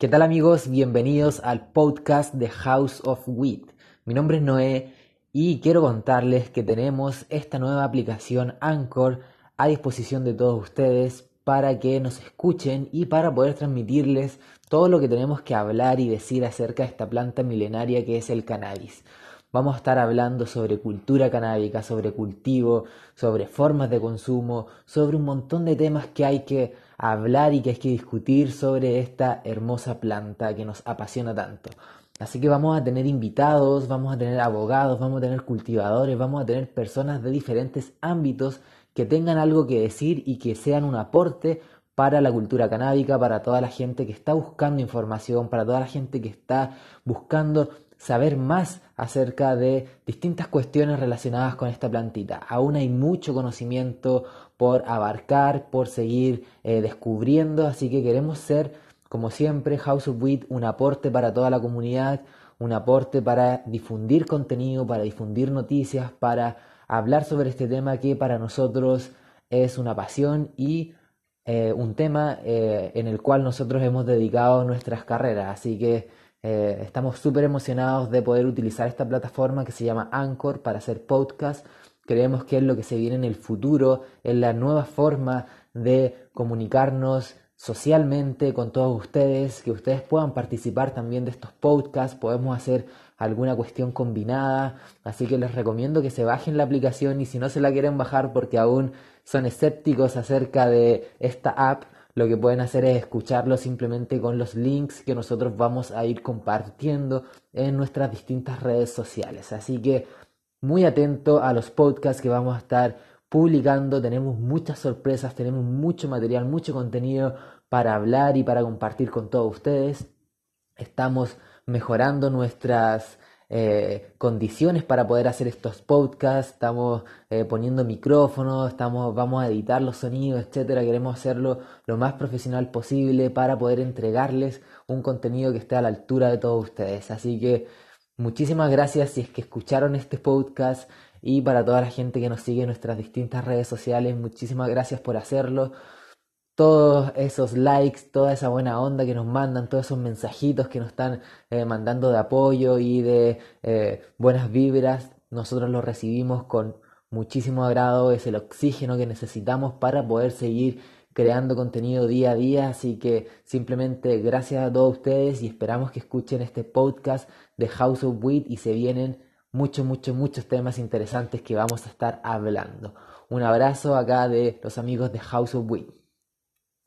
¿Qué tal amigos? Bienvenidos al podcast de House of Wheat. Mi nombre es Noé y quiero contarles que tenemos esta nueva aplicación Anchor a disposición de todos ustedes para que nos escuchen y para poder transmitirles todo lo que tenemos que hablar y decir acerca de esta planta milenaria que es el cannabis. Vamos a estar hablando sobre cultura canábica, sobre cultivo, sobre formas de consumo, sobre un montón de temas que hay que hablar y que hay que discutir sobre esta hermosa planta que nos apasiona tanto. Así que vamos a tener invitados, vamos a tener abogados, vamos a tener cultivadores, vamos a tener personas de diferentes ámbitos que tengan algo que decir y que sean un aporte para la cultura canábica, para toda la gente que está buscando información, para toda la gente que está buscando saber más acerca de distintas cuestiones relacionadas con esta plantita. Aún hay mucho conocimiento por abarcar, por seguir eh, descubriendo, así que queremos ser, como siempre, House of Wheat, un aporte para toda la comunidad, un aporte para difundir contenido, para difundir noticias, para hablar sobre este tema que para nosotros es una pasión y eh, un tema eh, en el cual nosotros hemos dedicado nuestras carreras. Así que eh, estamos súper emocionados de poder utilizar esta plataforma que se llama Anchor para hacer podcast. Creemos que es lo que se viene en el futuro, es la nueva forma de comunicarnos socialmente con todos ustedes, que ustedes puedan participar también de estos podcasts, podemos hacer alguna cuestión combinada, así que les recomiendo que se bajen la aplicación y si no se la quieren bajar porque aún son escépticos acerca de esta app, lo que pueden hacer es escucharlo simplemente con los links que nosotros vamos a ir compartiendo en nuestras distintas redes sociales. Así que muy atento a los podcasts que vamos a estar publicando. Tenemos muchas sorpresas, tenemos mucho material, mucho contenido para hablar y para compartir con todos ustedes. Estamos mejorando nuestras eh, condiciones para poder hacer estos podcasts, estamos eh, poniendo micrófonos, estamos, vamos a editar los sonidos, etcétera. Queremos hacerlo lo más profesional posible para poder entregarles un contenido que esté a la altura de todos ustedes. Así que muchísimas gracias si es que escucharon este podcast y para toda la gente que nos sigue en nuestras distintas redes sociales, muchísimas gracias por hacerlo todos esos likes, toda esa buena onda que nos mandan, todos esos mensajitos que nos están eh, mandando de apoyo y de eh, buenas vibras, nosotros los recibimos con muchísimo agrado, es el oxígeno que necesitamos para poder seguir creando contenido día a día, así que simplemente gracias a todos ustedes y esperamos que escuchen este podcast de House of Wheat y se vienen muchos, muchos, muchos temas interesantes que vamos a estar hablando. Un abrazo acá de los amigos de House of Wheat.